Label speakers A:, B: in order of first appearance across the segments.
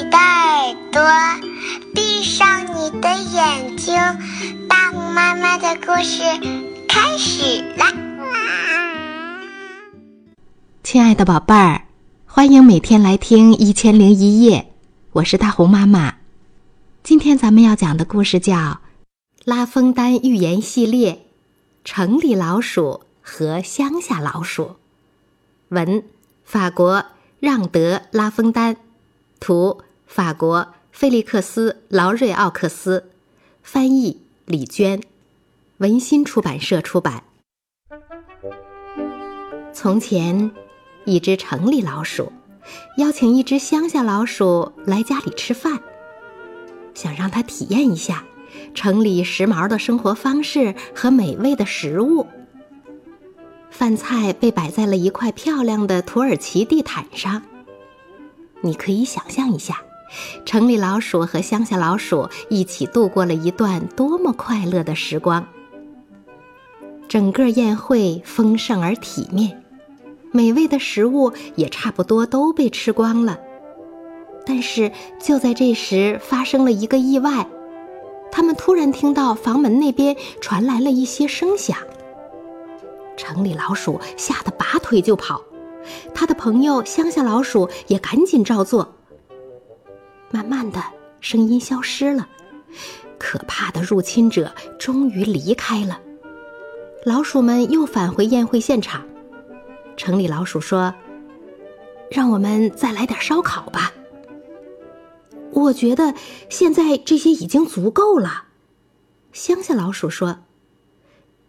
A: 你的耳朵，闭上你的眼睛，大红妈妈的故事开始啦！
B: 亲爱的宝贝儿，欢迎每天来听《一千零一夜》，我是大红妈妈。今天咱们要讲的故事叫《拉封丹寓言系列》，城里老鼠和乡下老鼠。文，法国让德·拉封丹。图，法国费利克斯·劳瑞奥克斯，翻译李娟，文心出版社出版。从前，一只城里老鼠邀请一只乡下老鼠来家里吃饭，想让它体验一下城里时髦的生活方式和美味的食物。饭菜被摆在了一块漂亮的土耳其地毯上。你可以想象一下，城里老鼠和乡下老鼠一起度过了一段多么快乐的时光。整个宴会丰盛而体面，美味的食物也差不多都被吃光了。但是就在这时，发生了一个意外，他们突然听到房门那边传来了一些声响。城里老鼠吓得拔腿就跑。他的朋友乡下老鼠也赶紧照做。慢慢的，声音消失了，可怕的入侵者终于离开了。老鼠们又返回宴会现场。城里老鼠说：“让我们再来点烧烤吧。”我觉得现在这些已经足够了。乡下老鼠说。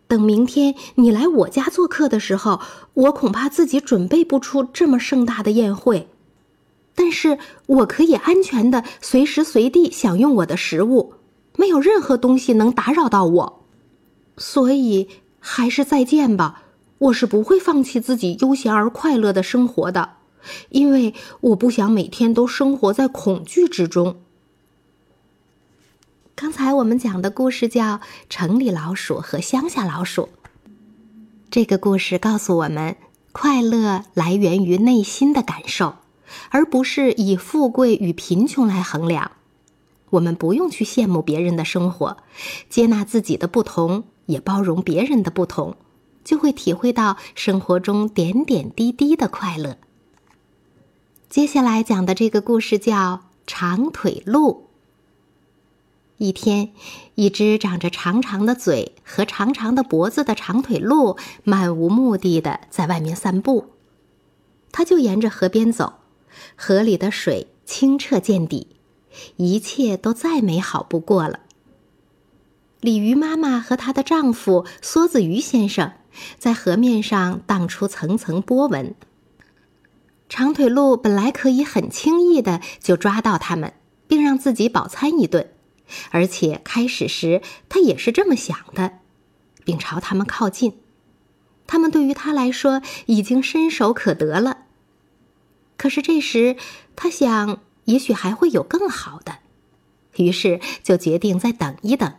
B: 等明天你来我家做客的时候，我恐怕自己准备不出这么盛大的宴会，但是我可以安全的随时随地享用我的食物，没有任何东西能打扰到我，所以还是再见吧。我是不会放弃自己悠闲而快乐的生活的，因为我不想每天都生活在恐惧之中。刚才我们讲的故事叫《城里老鼠和乡下老鼠》。这个故事告诉我们，快乐来源于内心的感受，而不是以富贵与贫穷来衡量。我们不用去羡慕别人的生活，接纳自己的不同，也包容别人的不同，就会体会到生活中点点滴滴的快乐。接下来讲的这个故事叫《长腿鹿》。一天，一只长着长长的嘴和长长的脖子的长腿鹿漫无目的的在外面散步。它就沿着河边走，河里的水清澈见底，一切都再美好不过了。鲤鱼妈妈和她的丈夫梭子鱼先生在河面上荡出层层波纹。长腿鹿本来可以很轻易的就抓到它们，并让自己饱餐一顿。而且开始时，他也是这么想的，并朝它们靠近。它们对于他来说已经伸手可得了。可是这时，他想，也许还会有更好的，于是就决定再等一等，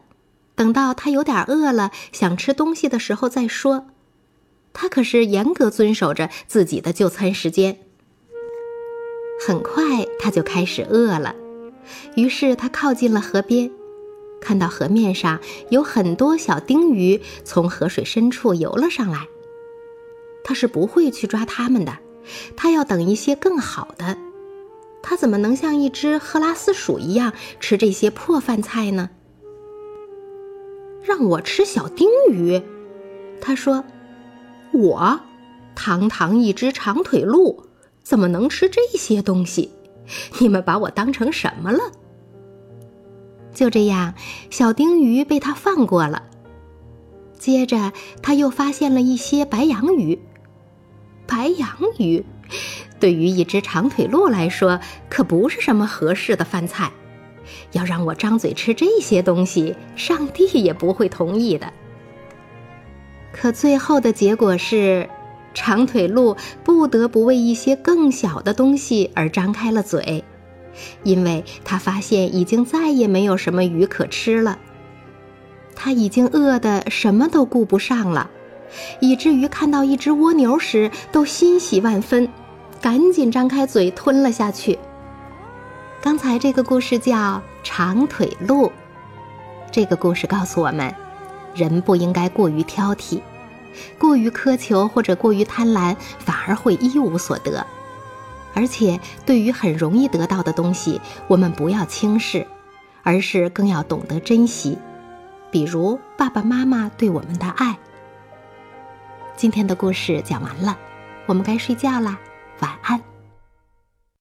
B: 等到他有点饿了，想吃东西的时候再说。他可是严格遵守着自己的就餐时间。很快，他就开始饿了。于是他靠近了河边，看到河面上有很多小丁鱼从河水深处游了上来。他是不会去抓它们的，他要等一些更好的。他怎么能像一只赫拉斯鼠一样吃这些破饭菜呢？让我吃小丁鱼，他说：“我，堂堂一只长腿鹿，怎么能吃这些东西？”你们把我当成什么了？就这样，小丁鱼被他放过了。接着，他又发现了一些白羊鱼。白羊鱼，对于一只长腿鹿来说，可不是什么合适的饭菜。要让我张嘴吃这些东西，上帝也不会同意的。可最后的结果是。长腿鹿不得不为一些更小的东西而张开了嘴，因为他发现已经再也没有什么鱼可吃了。他已经饿得什么都顾不上了，以至于看到一只蜗牛时都欣喜万分，赶紧张开嘴吞了下去。刚才这个故事叫《长腿鹿》。这个故事告诉我们，人不应该过于挑剔，过于苛求或者过于贪婪，反而会一无所得。而且，对于很容易得到的东西，我们不要轻视，而是更要懂得珍惜。比如爸爸妈妈对我们的爱。今天的故事讲完了，我们该睡觉啦，晚安。